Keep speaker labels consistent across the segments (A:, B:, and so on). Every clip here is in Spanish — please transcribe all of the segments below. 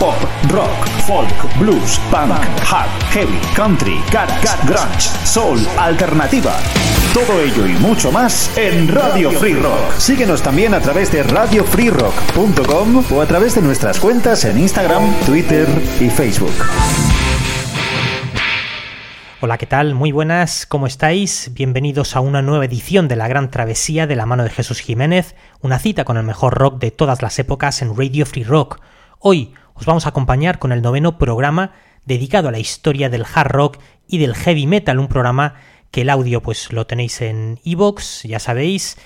A: Pop, rock, folk, blues, punk, hard, heavy, country, garage, grunge, soul, alternativa. Todo ello y mucho más en Radio Free Rock. Síguenos también a través de radiofreerock.com o a través de nuestras cuentas en Instagram, Twitter y Facebook.
B: Hola, ¿qué tal? Muy buenas, ¿cómo estáis? Bienvenidos a una nueva edición de La Gran Travesía de la mano de Jesús Jiménez, una cita con el mejor rock de todas las épocas en Radio Free Rock. Hoy os vamos a acompañar con el noveno programa dedicado a la historia del hard rock y del heavy metal, un programa que el audio pues lo tenéis en iVoox, ya sabéis,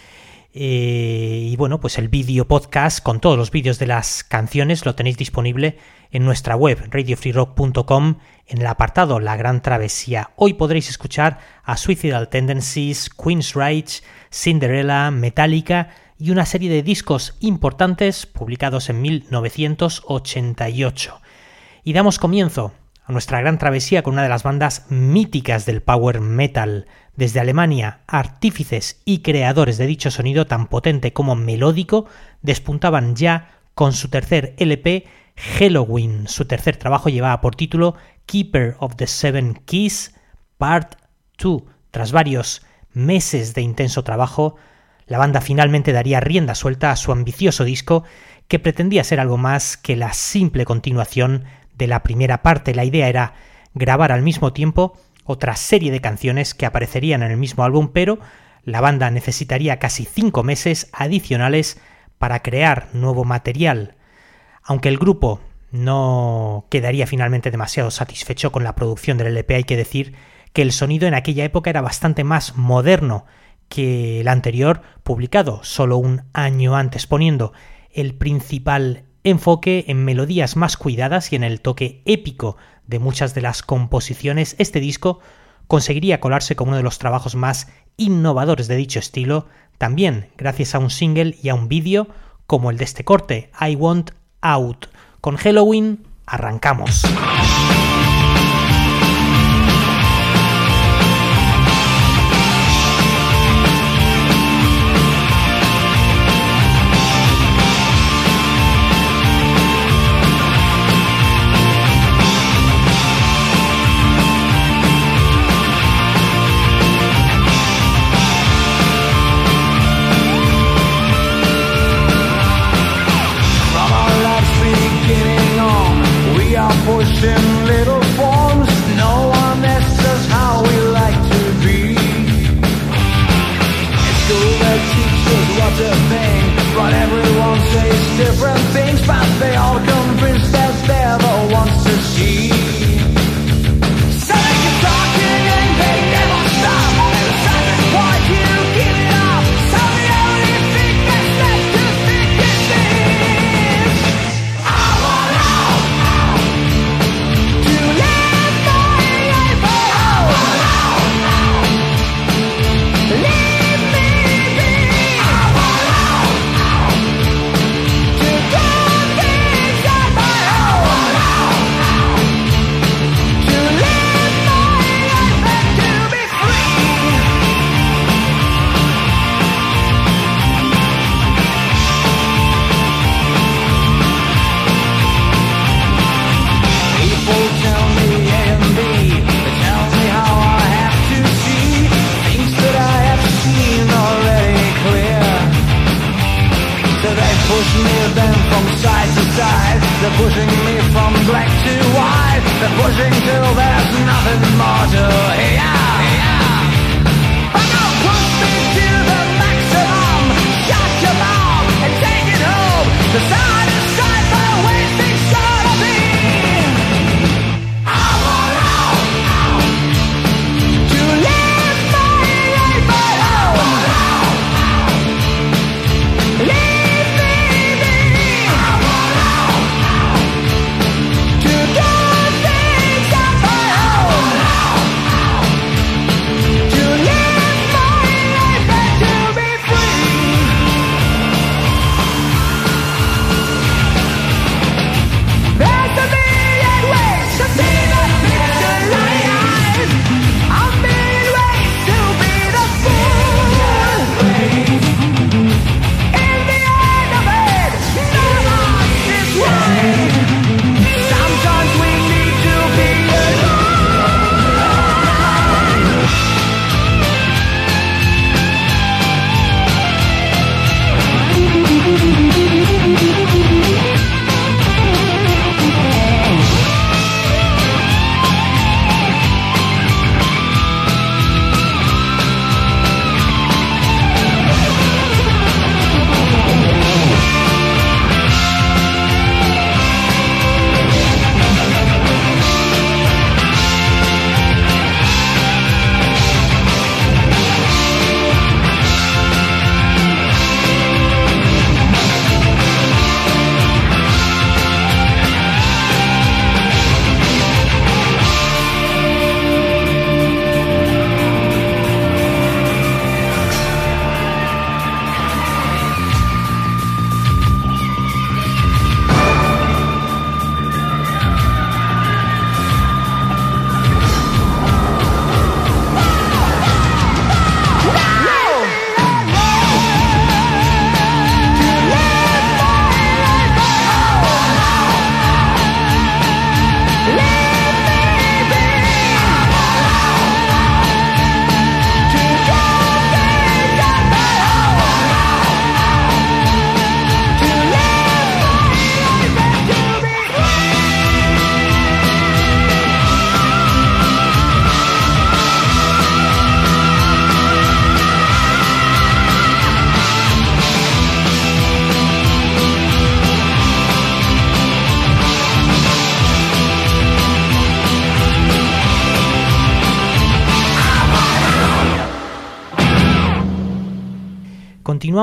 B: eh, y bueno, pues el vídeo podcast con todos los vídeos de las canciones lo tenéis disponible en nuestra web radiofreerock.com en el apartado La Gran Travesía. Hoy podréis escuchar a Suicidal Tendencies, Queen's Rage, Cinderella, Metallica y una serie de discos importantes publicados en 1988. Y damos comienzo a nuestra gran travesía con una de las bandas míticas del power metal. Desde Alemania, artífices y creadores de dicho sonido tan potente como melódico despuntaban ya con su tercer LP Halloween. Su tercer trabajo llevaba por título Keeper of the Seven Keys Part 2. Tras varios meses de intenso trabajo, la banda finalmente daría rienda suelta a su ambicioso disco que pretendía ser algo más que la simple continuación de la primera parte. La idea era grabar al mismo tiempo otra serie de canciones que aparecerían en el mismo álbum, pero la banda necesitaría casi cinco meses adicionales para crear nuevo material. Aunque el grupo no quedaría finalmente demasiado satisfecho con la producción del LP, hay que decir que el sonido en aquella época era bastante más moderno que el anterior, publicado solo un año antes, poniendo el principal enfoque en melodías más cuidadas y en el toque épico de muchas de las composiciones, este disco conseguiría colarse como uno de los trabajos más innovadores de dicho estilo, también gracias a un single y a un vídeo como el de este corte, I Want Out. Con Halloween arrancamos. Pushing
C: me from black to white They're pushing till there's nothing more to hear, hear.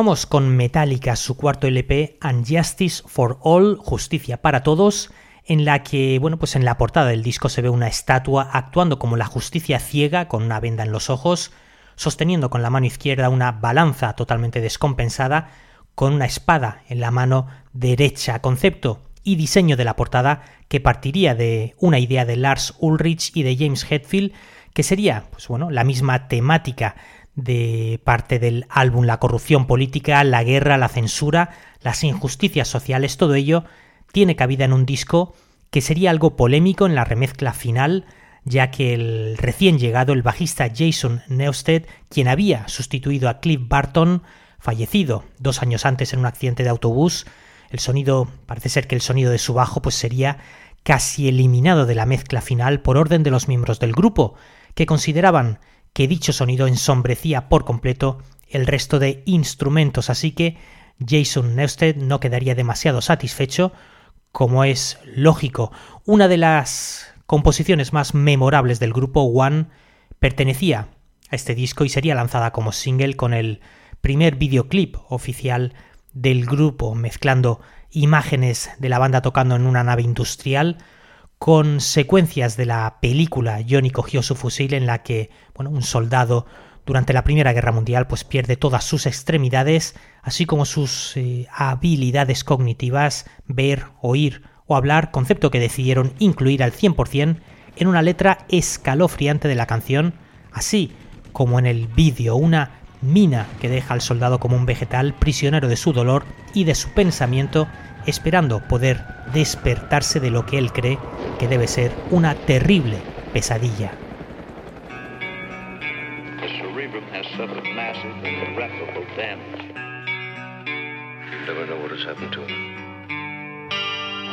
B: Con Metallica, su cuarto LP, And Justice for All, Justicia para Todos, en la que, bueno, pues en la portada del disco se ve una estatua actuando como la justicia ciega, con una venda en los ojos, sosteniendo con la mano izquierda una balanza totalmente descompensada, con una espada en la mano derecha. Concepto y diseño de la portada que partiría de una idea de Lars Ulrich y de James Hetfield, que sería, pues bueno, la misma temática de parte del álbum, la corrupción política, la guerra, la censura, las injusticias sociales, todo ello tiene cabida en un disco que sería algo polémico en la remezcla final, ya que el recién llegado, el bajista Jason Newsted, quien había sustituido a Cliff Barton, fallecido dos años antes en un accidente de autobús, el sonido, parece ser que el sonido de su bajo pues sería casi eliminado de la mezcla final por orden de los miembros del grupo, que consideraban que dicho sonido ensombrecía por completo el resto de instrumentos, así que Jason Newsted no quedaría demasiado satisfecho, como es lógico. Una de las composiciones más memorables del grupo One pertenecía a este disco y sería lanzada como single con el primer videoclip oficial del grupo, mezclando imágenes de la banda tocando en una nave industrial con secuencias de la película. Johnny cogió su fusil en la que, bueno, un soldado durante la Primera Guerra Mundial pues pierde todas sus extremidades, así como sus eh, habilidades cognitivas, ver, oír o hablar, concepto que decidieron incluir al 100% en una letra escalofriante de la canción, así como en el vídeo, una mina que deja al soldado como un vegetal prisionero de su dolor y de su pensamiento, esperando poder despertarse de lo que él cree que debe ser una terrible pesadilla.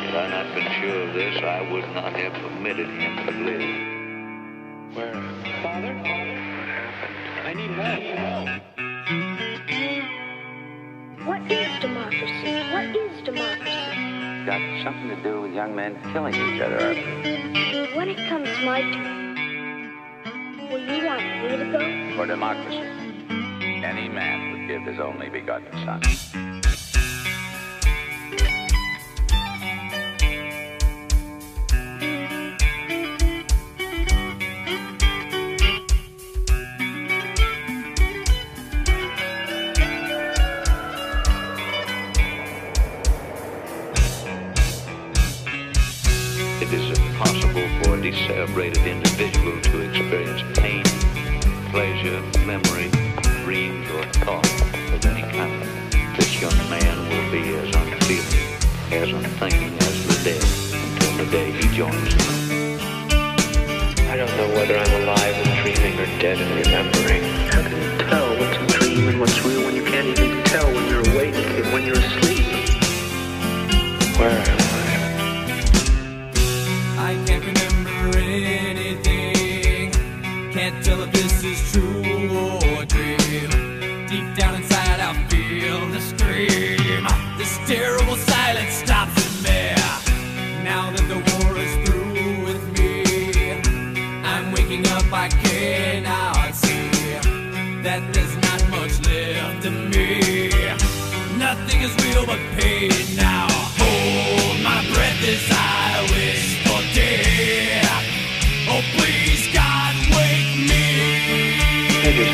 D: Had I not been sure of this, I would not have permitted him to live.
E: Where? Father? I need help.
F: What is democracy? What is democracy?
G: Got something to do with young men killing each other.
F: When it comes my turn, will you want me to go?
G: For democracy, any man would give his only begotten son.
D: Celebrated individual to experience pain, pleasure, memory, dreams, or thought of any kind. This young man will be as unfeeling, as unthinking as the dead until the day he joins them.
E: I don't know whether I'm alive and dreaming or dead and remembering.
H: How can you tell what's a dream and what's real when you can't even tell when you're awake and when you're asleep?
E: Where
I: Can't tell if this is true or dream. Deep down inside, I feel the scream. This terrible silence stops in me. Now that the war is through with me, I'm waking up. I cannot see that there's not much left of me. Nothing is real but pain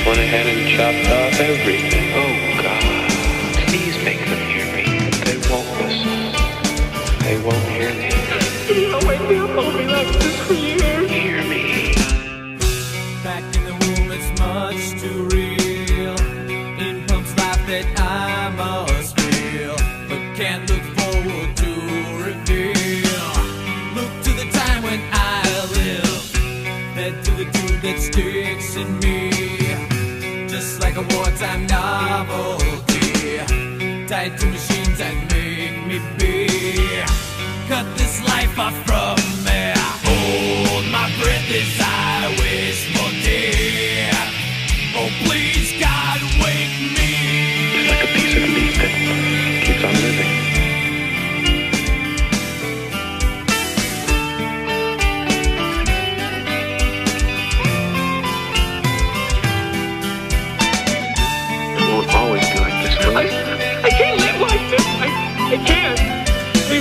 E: went ahead and chopped off everything. Oh, God. Please make them hear me. They won't listen. They won't hear me.
H: wake me up, I'll be like this for years.
I: Tied to machines that make me be. Cut this life off from me. Hold my breath as I wish for death. Oh, please, God, wake me.
E: It's like a piece of meat that keeps on living.
H: It won't always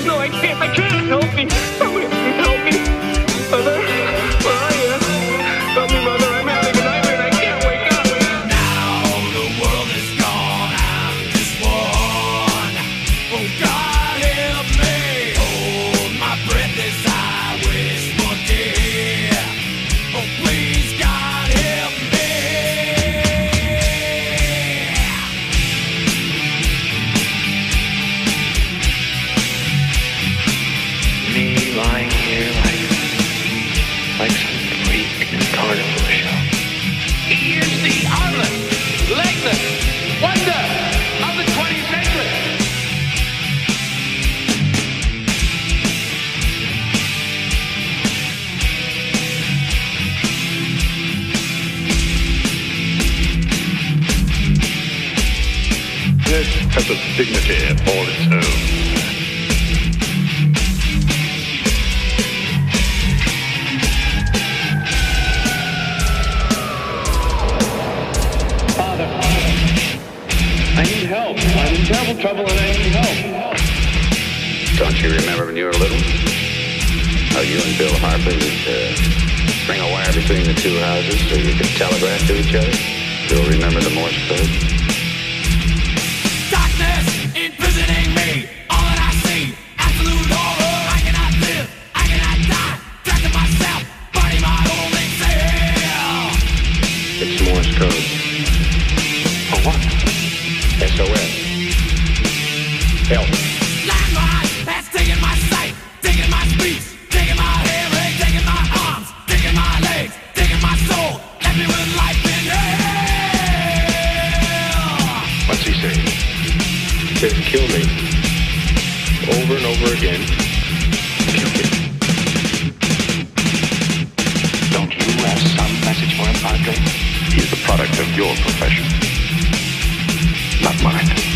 H: be like this, will Please, no, I can't. I can't. Help me. Kill me. Over and over again. Kill me.
G: Don't you have some message for him, Padre?
E: He is the product of your profession, not mine.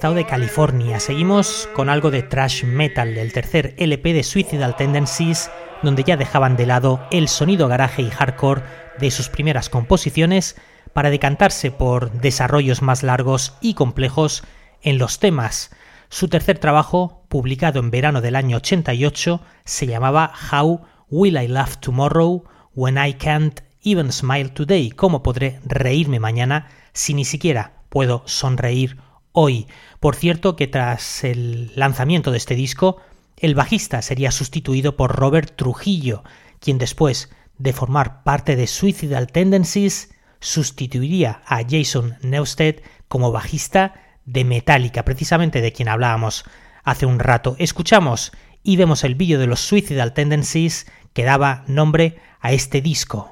B: Estado de California, seguimos con algo de thrash metal, el tercer LP de Suicidal Tendencies, donde ya dejaban de lado el sonido garaje y hardcore de sus primeras composiciones para decantarse por desarrollos más largos y complejos en los temas. Su tercer trabajo, publicado en verano del año 88, se llamaba How Will I Laugh Tomorrow When I Can't Even Smile Today? ¿Cómo podré reírme mañana si ni siquiera puedo sonreír hoy? Por cierto que tras el lanzamiento de este disco, el bajista sería sustituido por Robert Trujillo, quien después de formar parte de Suicidal Tendencies sustituiría a Jason Newsted como bajista de Metallica, precisamente de quien hablábamos hace un rato. Escuchamos y vemos el vídeo de los Suicidal Tendencies que daba nombre a este disco.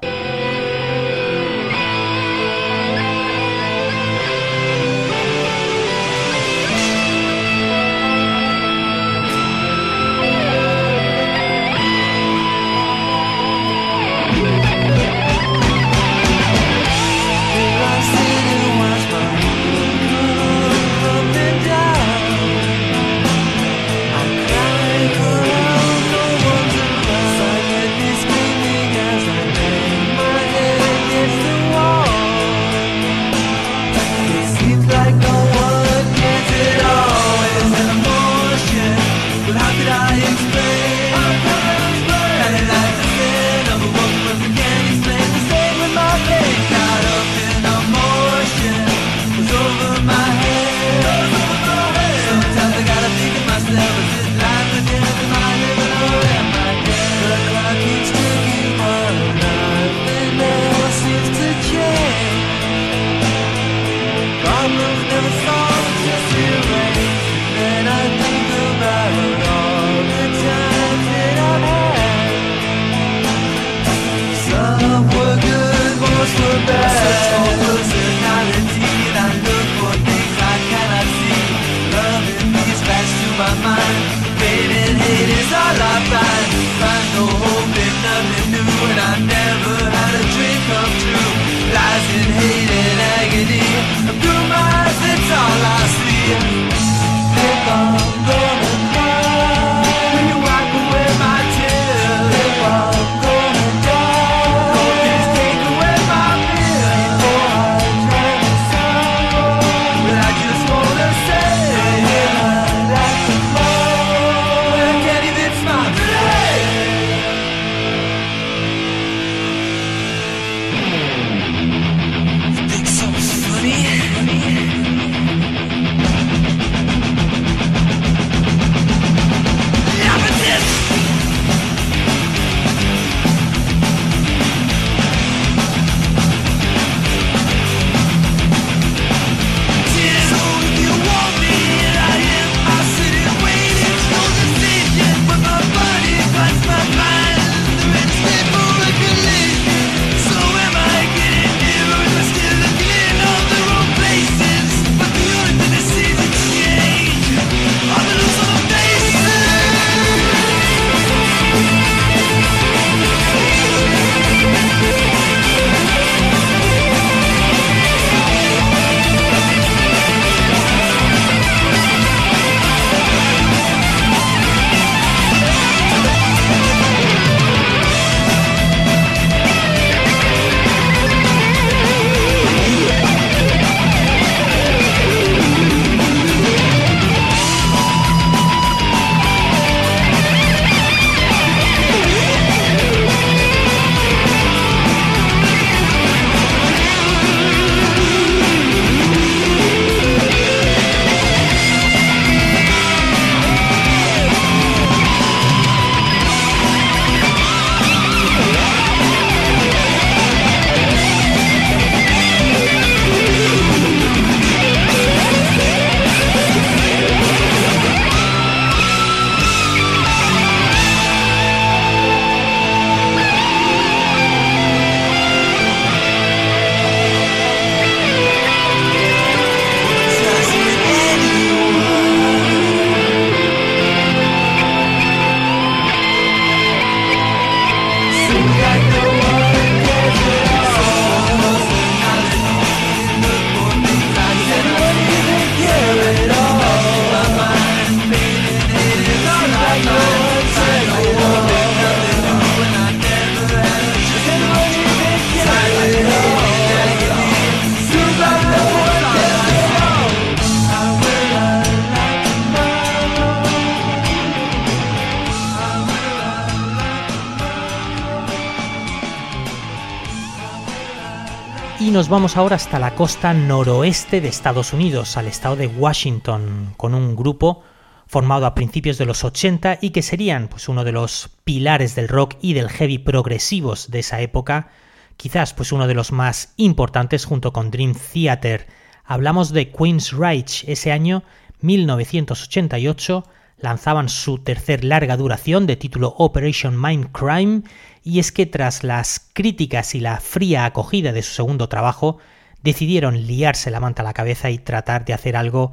B: Vamos ahora hasta la costa noroeste de Estados Unidos, al estado de Washington, con un grupo formado a principios de los 80 y que serían pues, uno de los pilares del rock y del heavy progresivos de esa época, quizás pues uno de los más importantes junto con Dream Theater. Hablamos de Queen's Reich, ese año 1988 lanzaban su tercer larga duración de título Operation Mindcrime y es que tras las críticas y la fría acogida de su segundo trabajo decidieron liarse la manta a la cabeza y tratar de hacer algo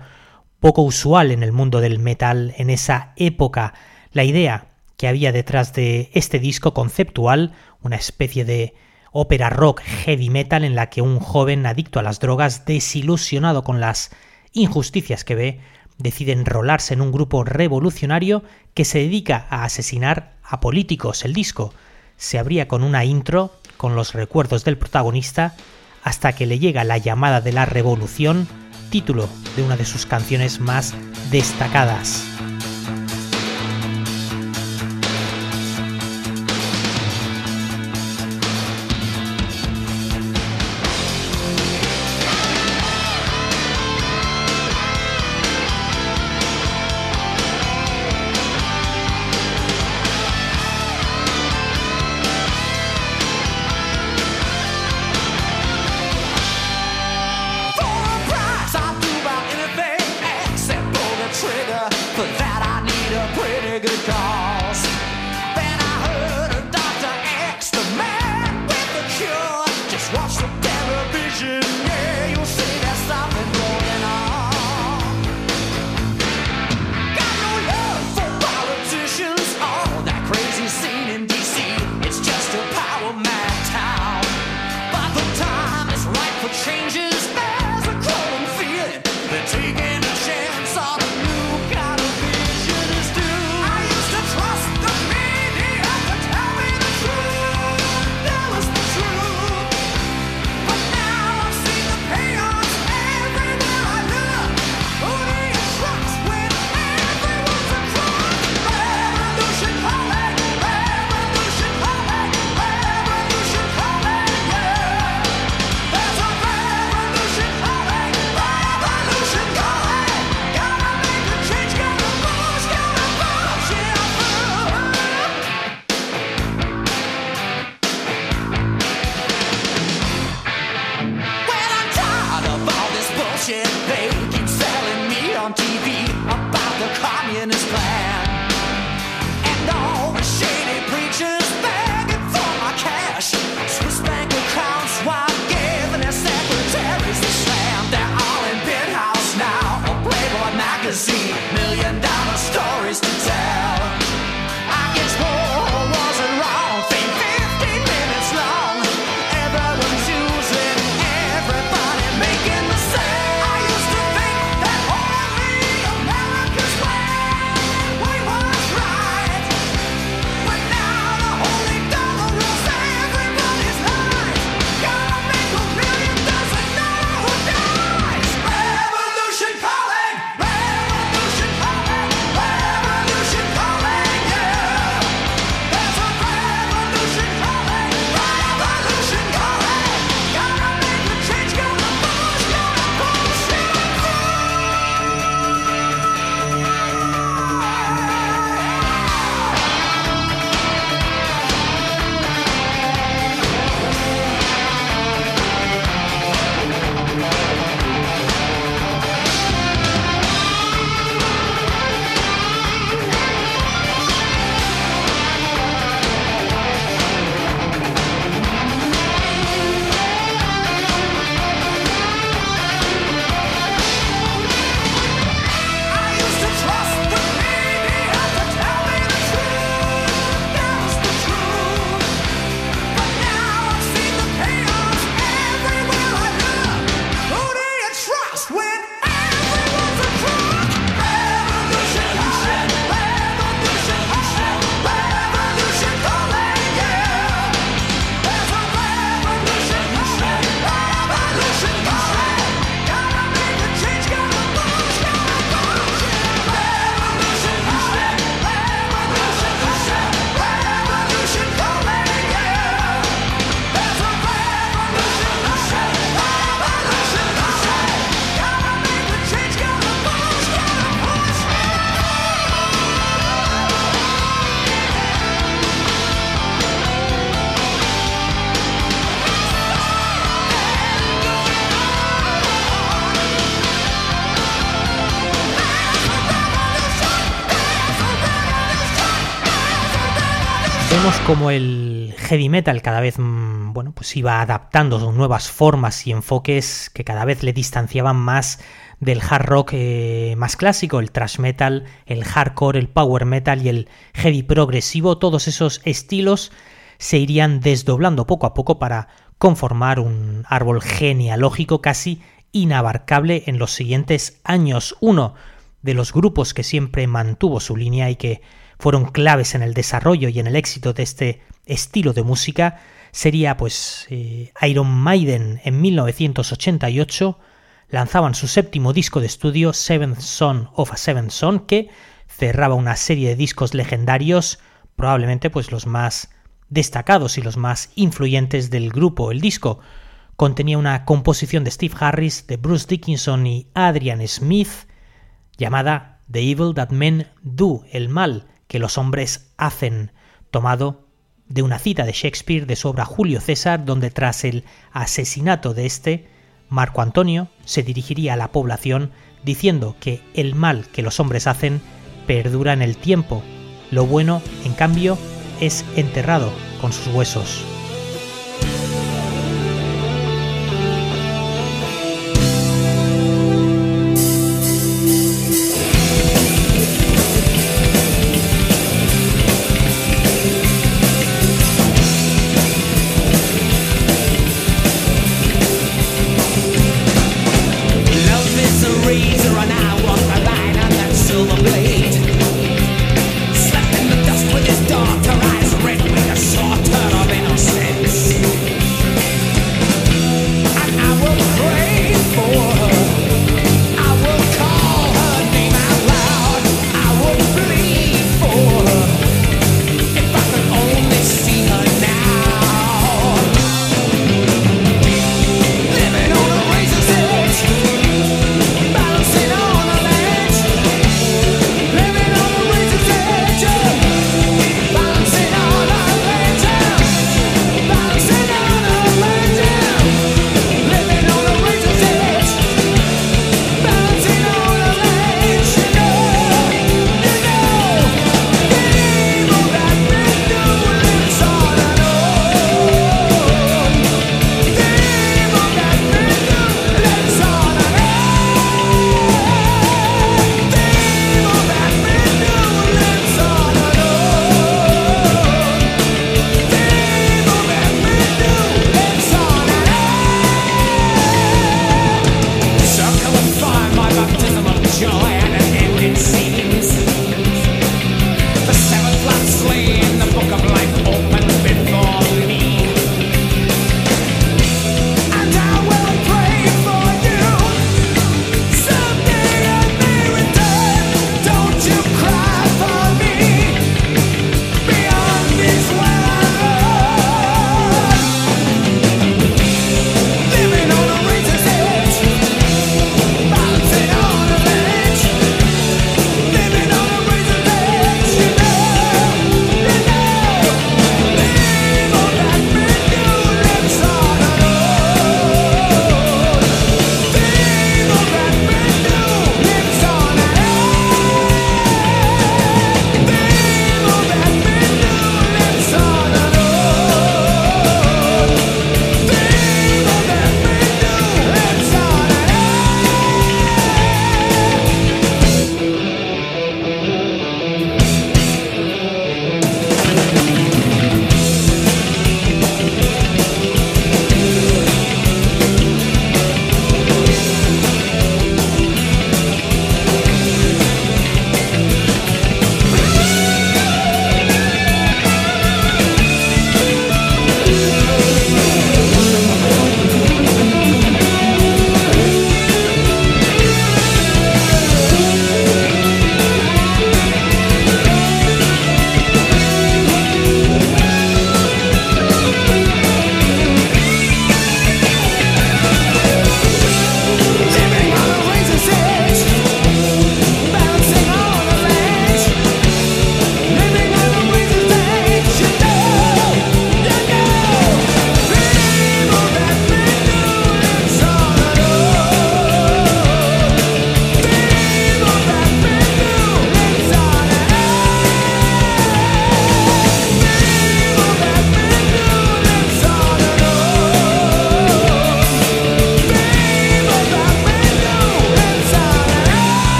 B: poco usual en el mundo del metal en esa época. La idea que había detrás de este disco conceptual, una especie de ópera rock heavy metal en la que un joven adicto a las drogas, desilusionado con las injusticias que ve, decide enrolarse en un grupo revolucionario que se dedica a asesinar a políticos. El disco se abría con una intro con los recuerdos del protagonista hasta que le llega la llamada de la revolución, título de una de sus canciones más destacadas. Como el heavy metal cada vez mm, bueno, pues iba adaptando nuevas formas y enfoques que cada vez le distanciaban más del hard rock eh, más clásico, el thrash metal, el hardcore, el power metal y el heavy progresivo, todos esos estilos se irían desdoblando poco a poco para conformar un árbol genealógico casi inabarcable en los siguientes años. Uno de los grupos que siempre mantuvo su línea y que fueron claves en el desarrollo y en el éxito de este estilo de música sería pues eh, Iron Maiden en 1988 lanzaban su séptimo disco de estudio Seventh Son of a Seventh Son que cerraba una serie de discos legendarios probablemente pues los más destacados y los más influyentes del grupo. El disco contenía una composición de Steve Harris de Bruce Dickinson y Adrian Smith llamada The Evil That Men Do el mal que los hombres hacen, tomado de una cita de Shakespeare de su obra Julio César, donde tras el asesinato de este, Marco Antonio se dirigiría a la población diciendo que el mal que los hombres hacen perdura en el tiempo, lo bueno, en cambio, es enterrado con sus huesos.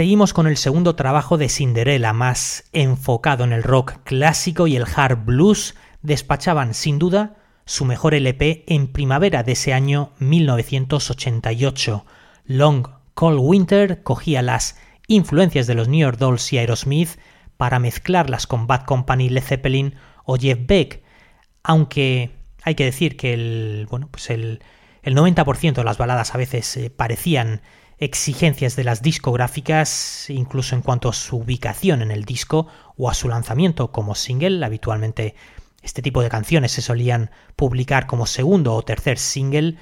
B: Seguimos con el segundo trabajo de Cinderella, más enfocado en el rock clásico y el hard blues, despachaban sin duda su mejor LP en primavera de ese año 1988. Long Cold Winter cogía las influencias de los New York Dolls y Aerosmith para mezclarlas con Bad Company, Led Zeppelin o Jeff Beck, aunque hay que decir que el, bueno, pues el, el 90% de las baladas a veces eh, parecían exigencias de las discográficas, incluso en cuanto a su ubicación en el disco o a su lanzamiento como single. Habitualmente este tipo de canciones se solían publicar como segundo o tercer single.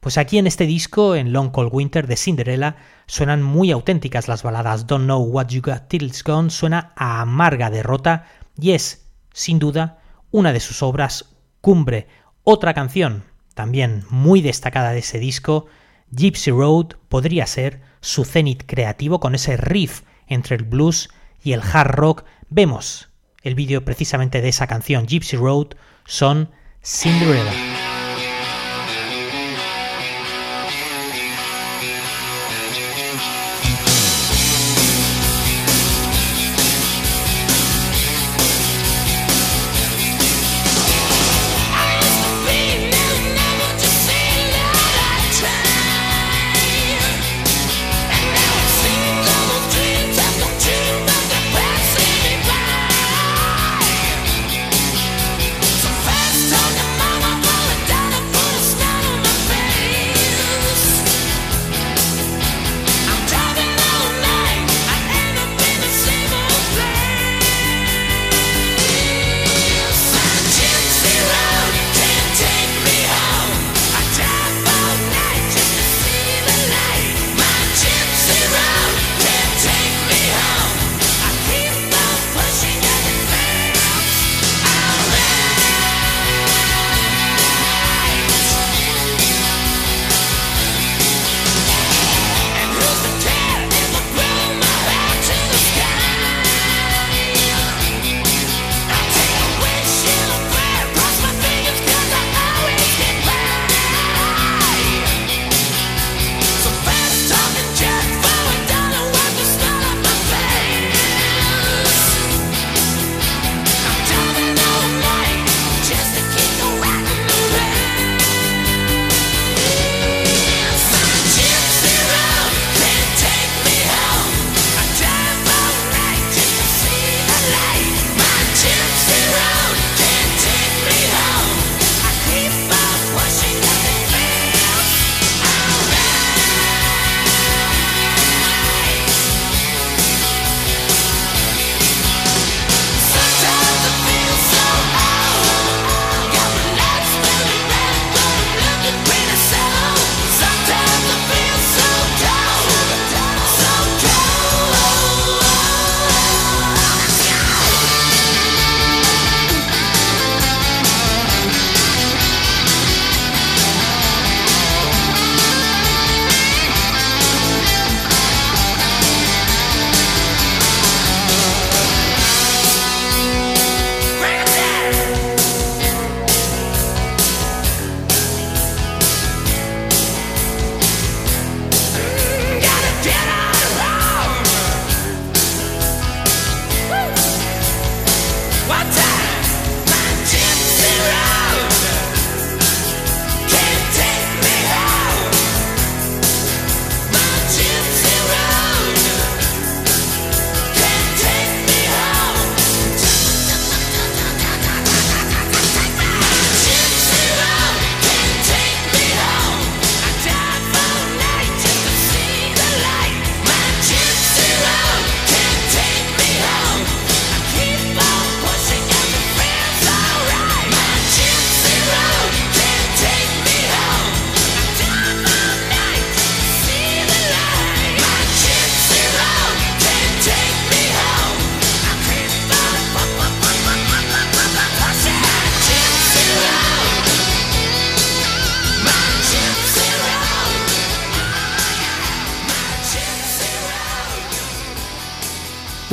B: Pues aquí en este disco, en Long Cold Winter de Cinderella, suenan muy auténticas las baladas. Don't Know What You Got Till It's Gone suena a amarga derrota y es, sin duda, una de sus obras cumbre. Otra canción, también muy destacada de ese disco, Gypsy Road podría ser su cenit creativo con ese riff entre el blues y el hard rock. Vemos el vídeo precisamente de esa canción, Gypsy Road, son Cinderella.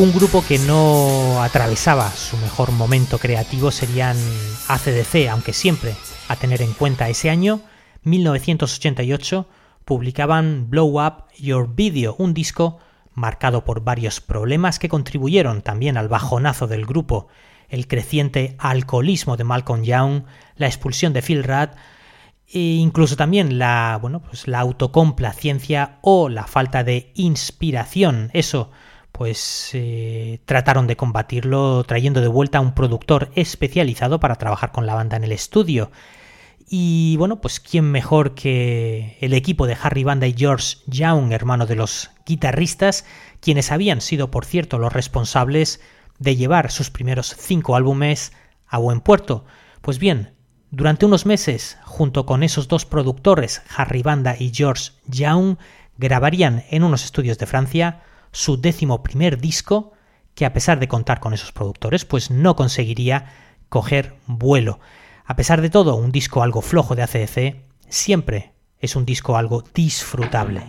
B: Un grupo que no atravesaba su mejor momento creativo serían ACDC, aunque siempre, a tener en cuenta ese año, 1988, publicaban Blow Up Your Video, un disco marcado por varios problemas que contribuyeron también al bajonazo del grupo, el creciente alcoholismo de Malcolm Young, la expulsión de Phil Rudd e incluso también la, bueno, pues la autocomplacencia o la falta de inspiración. Eso, pues eh, trataron de combatirlo trayendo de vuelta a un productor especializado para trabajar con la banda en el estudio. Y bueno, pues quién mejor que el equipo de Harry Banda y George Young, hermano de los guitarristas, quienes habían sido, por cierto, los responsables de llevar sus primeros cinco álbumes a buen puerto. Pues bien, durante unos meses, junto con esos dos productores, Harry Banda y George Young, grabarían en unos estudios de Francia su décimo primer disco, que a pesar de contar con esos productores, pues no conseguiría coger vuelo. A pesar de todo, un disco algo flojo de ACDC siempre es un disco algo disfrutable.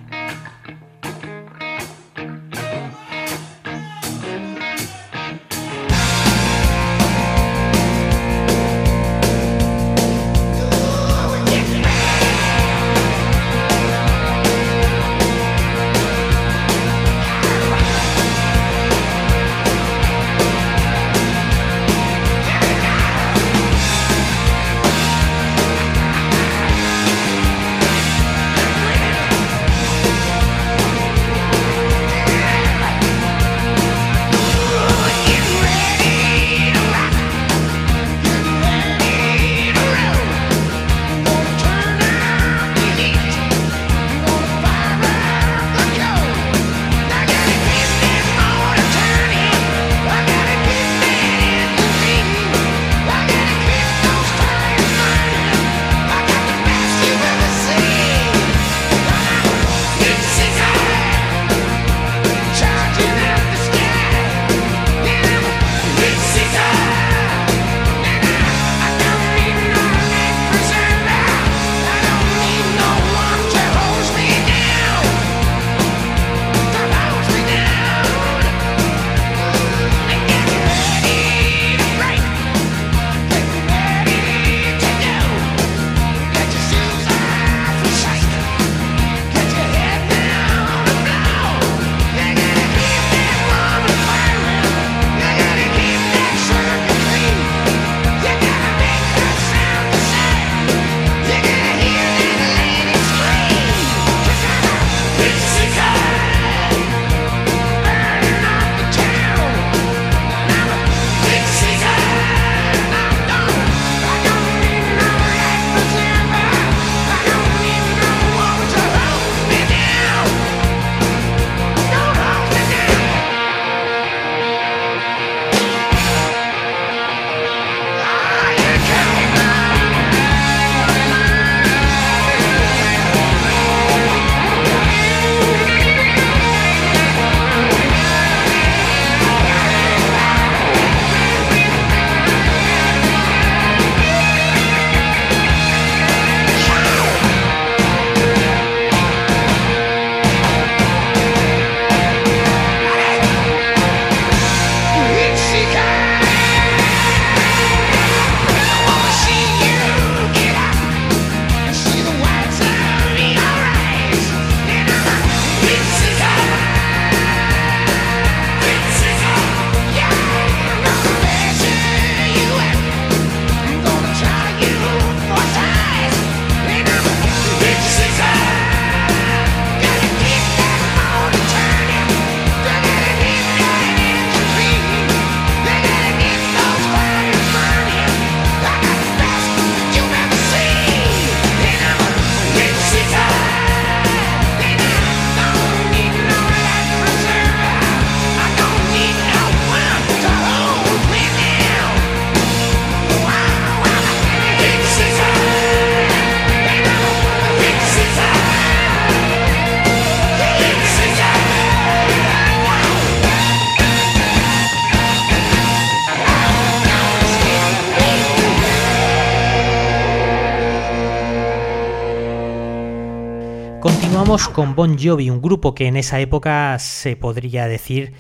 B: Con Bon Jovi, un grupo que en esa época se podría decir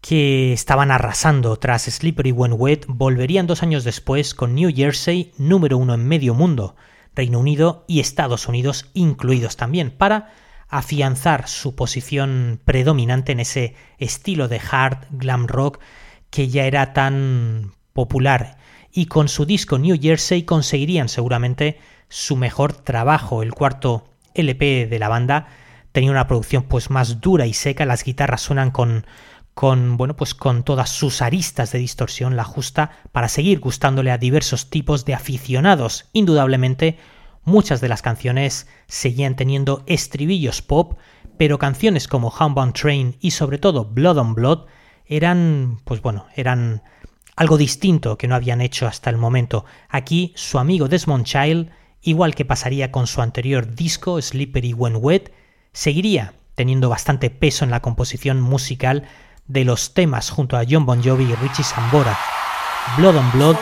B: que estaban arrasando. Tras Slippery When Wet, volverían dos años después con New Jersey, número uno en medio mundo, Reino Unido y Estados Unidos incluidos también, para afianzar su posición predominante en ese estilo de hard glam rock que ya era tan popular y con su disco New Jersey conseguirían seguramente su mejor trabajo. El cuarto LP de la banda tenía una producción pues más dura y seca, las guitarras suenan con con bueno, pues con todas sus aristas de distorsión la justa para seguir gustándole a diversos tipos de aficionados. Indudablemente muchas de las canciones seguían teniendo estribillos pop, pero canciones como Homebound Train y sobre todo Blood on Blood eran pues bueno, eran algo distinto que no habían hecho hasta el momento. Aquí su amigo Desmond Child, igual que pasaría con su anterior disco Slippery When Wet, seguiría teniendo bastante peso en la composición musical de los temas junto a John Bon Jovi y Richie Sambora. Blood on Blood,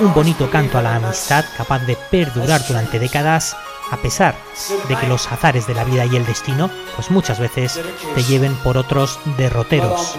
B: un bonito canto a la amistad capaz de perdurar durante décadas a pesar de que los azares de la vida y el destino pues muchas veces te lleven por otros derroteros.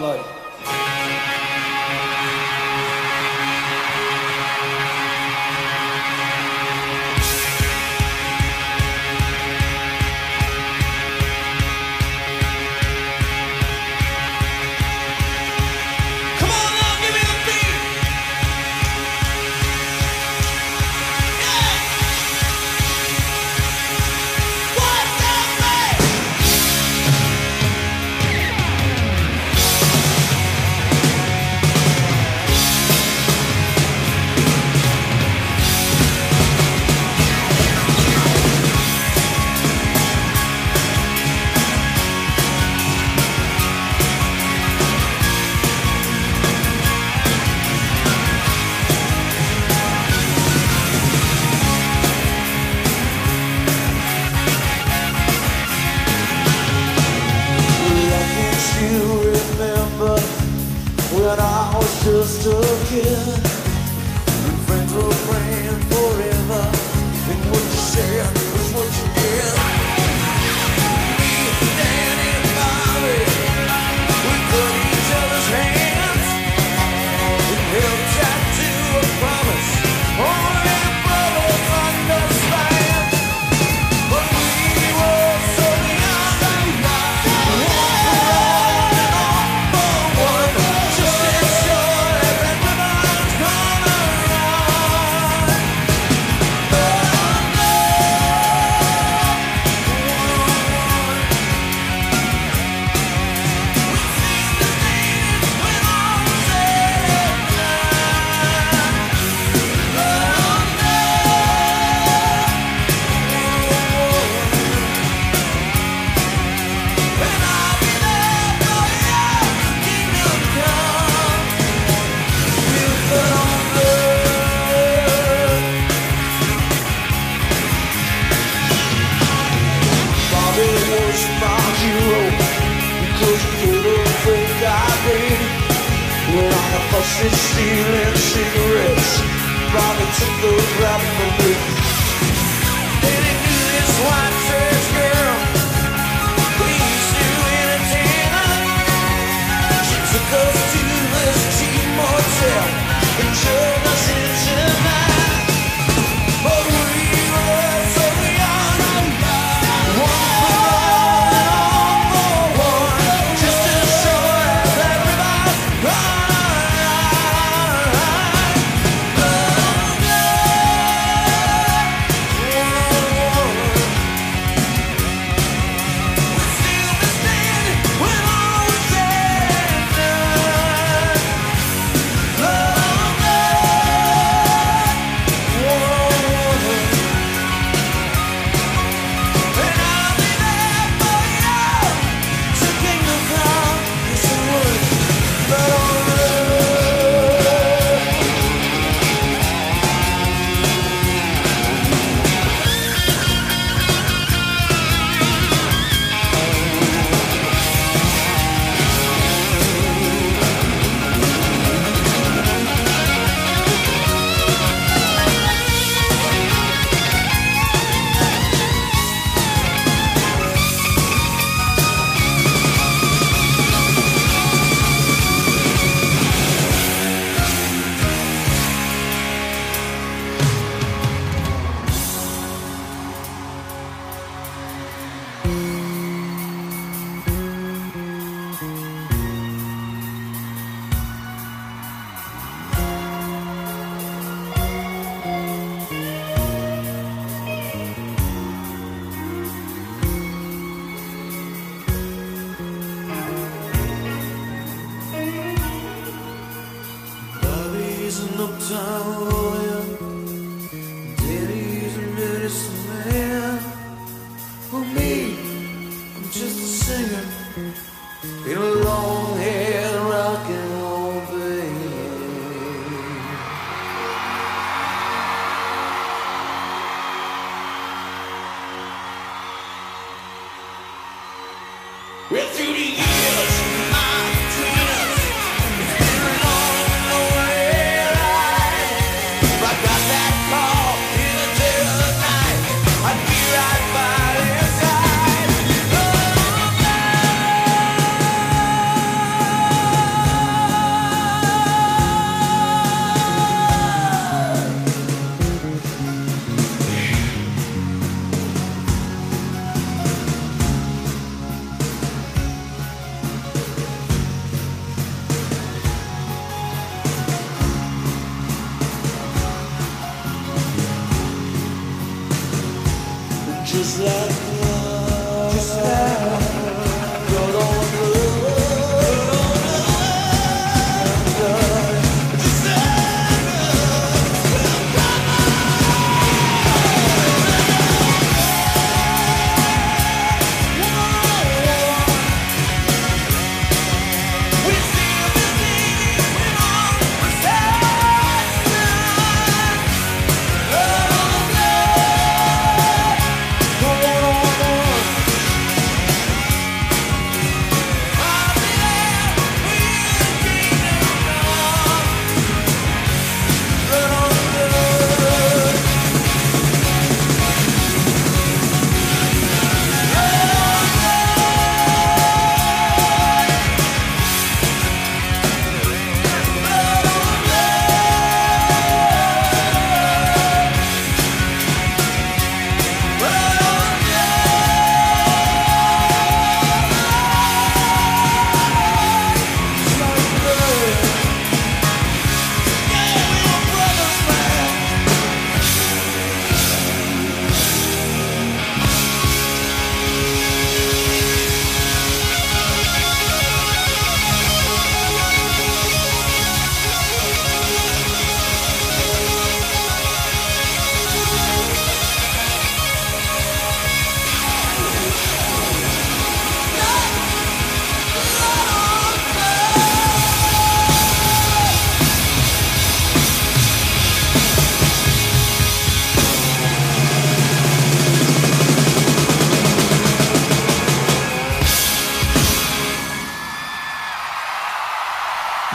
I: Just like love,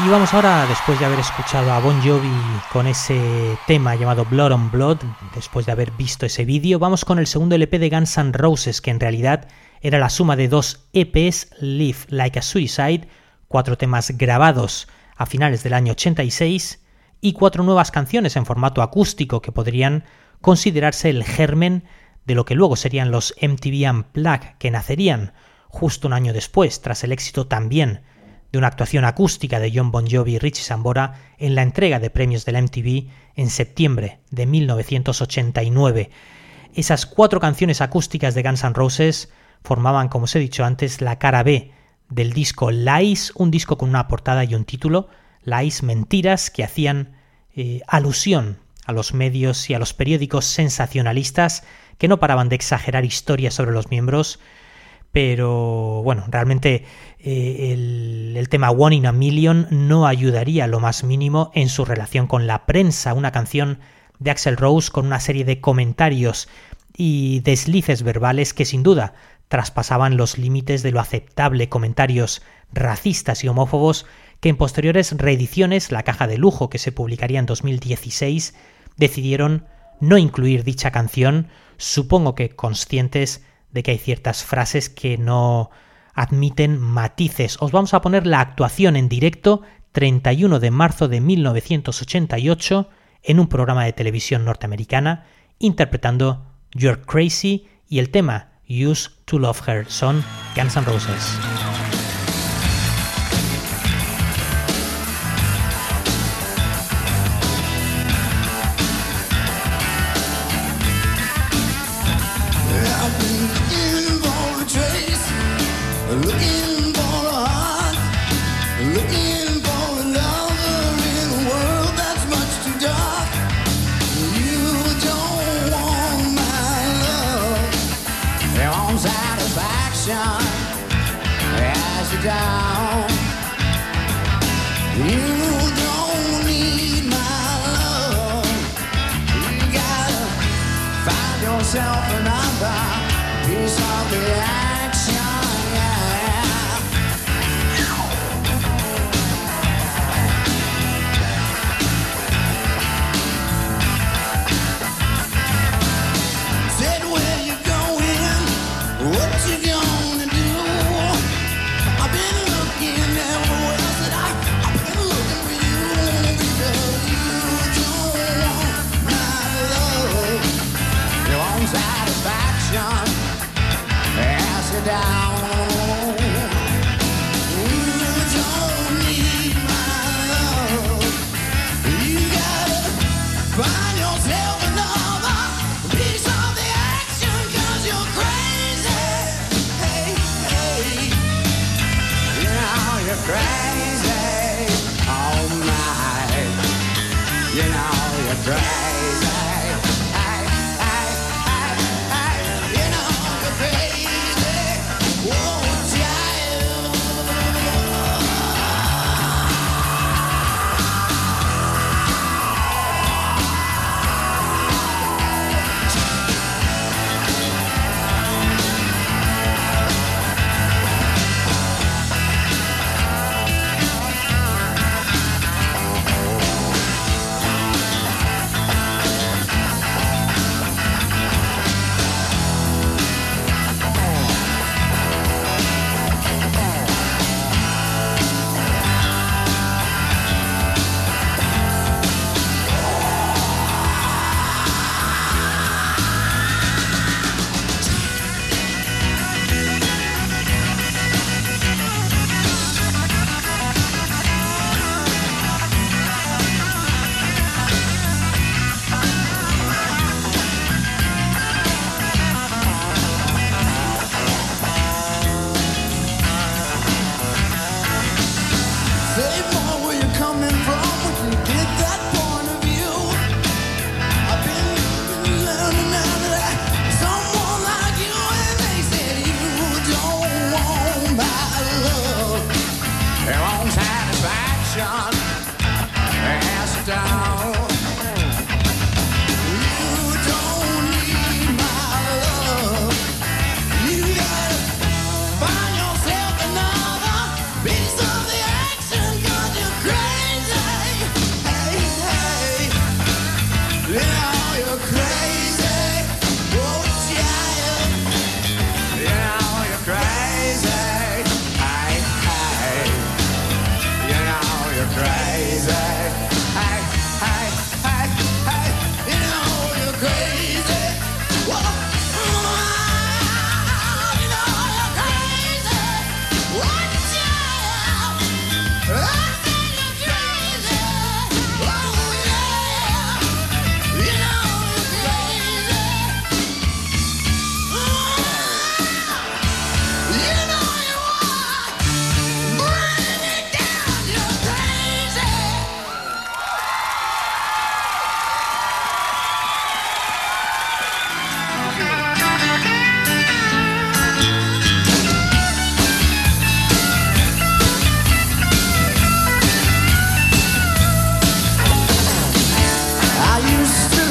B: Y vamos ahora, después de haber escuchado a Bon Jovi con ese tema llamado Blood on Blood, después de haber visto ese vídeo, vamos con el segundo LP de Guns N' Roses, que en realidad era la suma de dos EPs, Live Like a Suicide, cuatro temas grabados a finales del año 86, y cuatro nuevas canciones en formato acústico que podrían considerarse el germen de lo que luego serían los MTV Unplugged, que nacerían justo un año después, tras el éxito también de una actuación acústica de John Bon Jovi y Richie Sambora en la entrega de premios de la MTV en septiembre de 1989. Esas cuatro canciones acústicas de Guns N' Roses formaban, como os he dicho antes, la cara B del disco Lies, un disco con una portada y un título, Lies Mentiras, que hacían eh, alusión a los medios y a los periódicos sensacionalistas que no paraban de exagerar historias sobre los miembros, pero bueno, realmente eh, el, el, tema One in a Million no ayudaría lo más mínimo en su relación con la prensa, una canción de Axel Rose con una serie de comentarios y deslices verbales que sin duda traspasaban los límites de lo aceptable, comentarios racistas y homófobos que en posteriores reediciones, la caja de lujo que se publicaría en 2016, decidieron no incluir dicha canción, supongo que conscientes de que hay ciertas frases que no admiten matices. Os vamos a poner la actuación en directo 31 de marzo de 1988 en un programa de televisión norteamericana interpretando You're Crazy y el tema Used to Love Her son Guns N' Roses.
C: myself and I'm back. Out the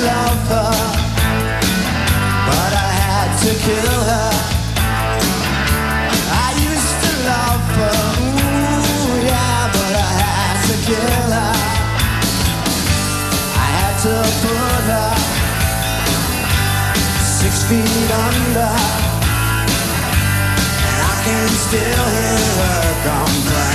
C: love her, but I had to kill her. I used to love her, ooh, yeah, but I had to kill her. I had to put her six feet under, and I can still hear her complain.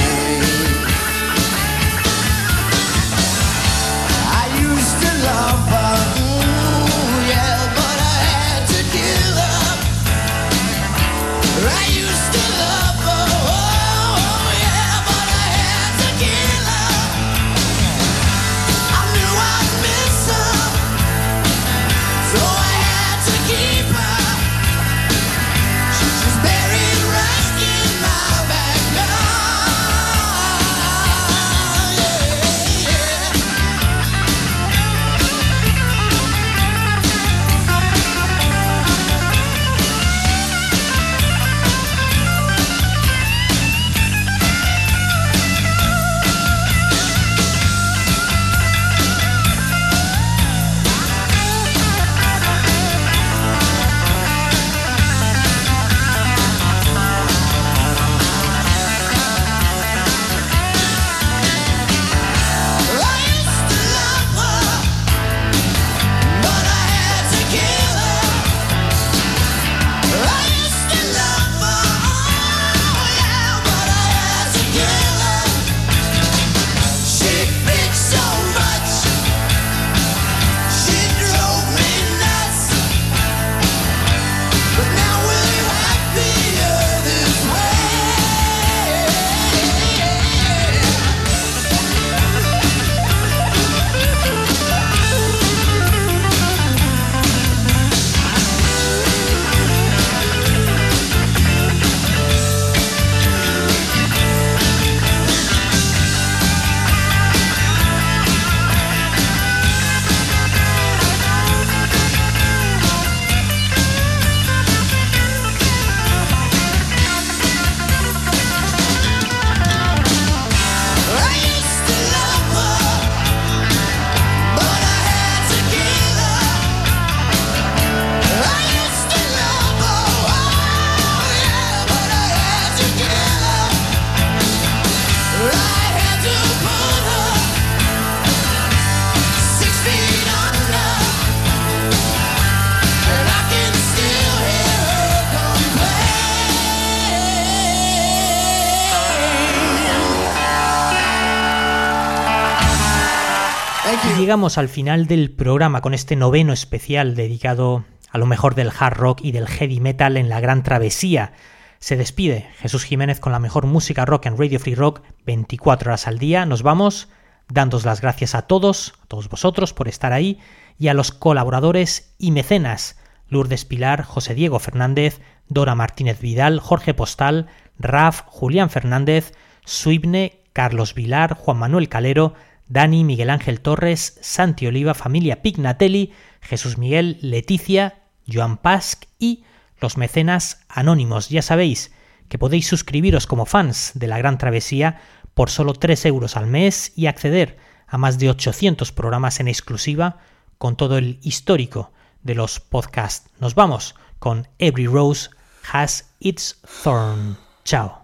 B: Llegamos al final del programa con este noveno especial dedicado a lo mejor del hard rock y del heavy metal en la gran travesía. Se despide Jesús Jiménez con la mejor música rock en Radio Free Rock 24 horas al día. Nos vamos dándos las gracias a todos, a todos vosotros por estar ahí y a los colaboradores y mecenas Lourdes Pilar, José Diego Fernández, Dora Martínez Vidal, Jorge Postal, Raf, Julián Fernández, Suibne, Carlos Vilar, Juan Manuel Calero, Dani, Miguel Ángel Torres, Santi Oliva, familia Pignatelli, Jesús Miguel, Leticia, Joan Pasc y los mecenas anónimos. Ya sabéis que podéis suscribiros como fans de la Gran Travesía por solo 3 euros al mes y acceder a más de 800 programas en exclusiva con todo el histórico de los podcasts. Nos vamos con Every Rose Has Its Thorn. Chao.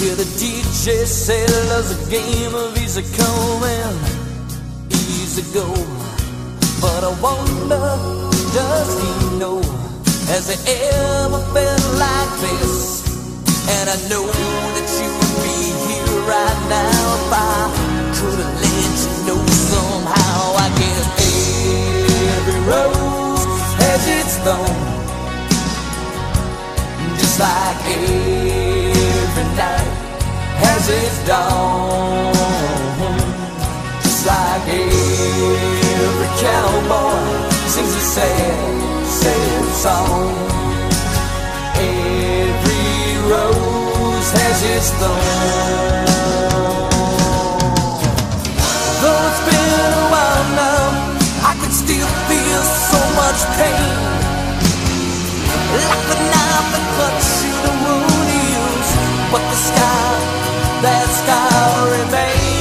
J: Yeah, the DJ said loves a game of easy come and easy go. But I wonder, does he know? Has he ever felt like this? And I know that you would be here right now if I could have let you know somehow. I guess every rose has its thorn, just like every has its dawn, just like every cowboy sings a sad, sad song. Every rose has its thorn. Though it's been a while now, I can still feel so much pain. Like the knife that cuts you, the wound heals, but the scar, that scar remains.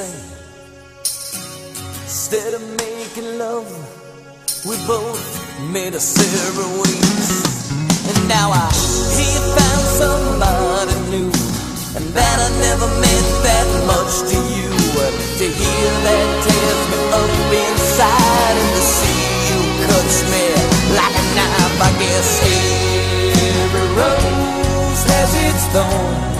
J: Say. Instead of making love, we both made a ways. And now I he found somebody new, and that I never meant that much to you. To hear that tears me up inside, and to see you cuts me like a knife. I guess every rose has its thorn,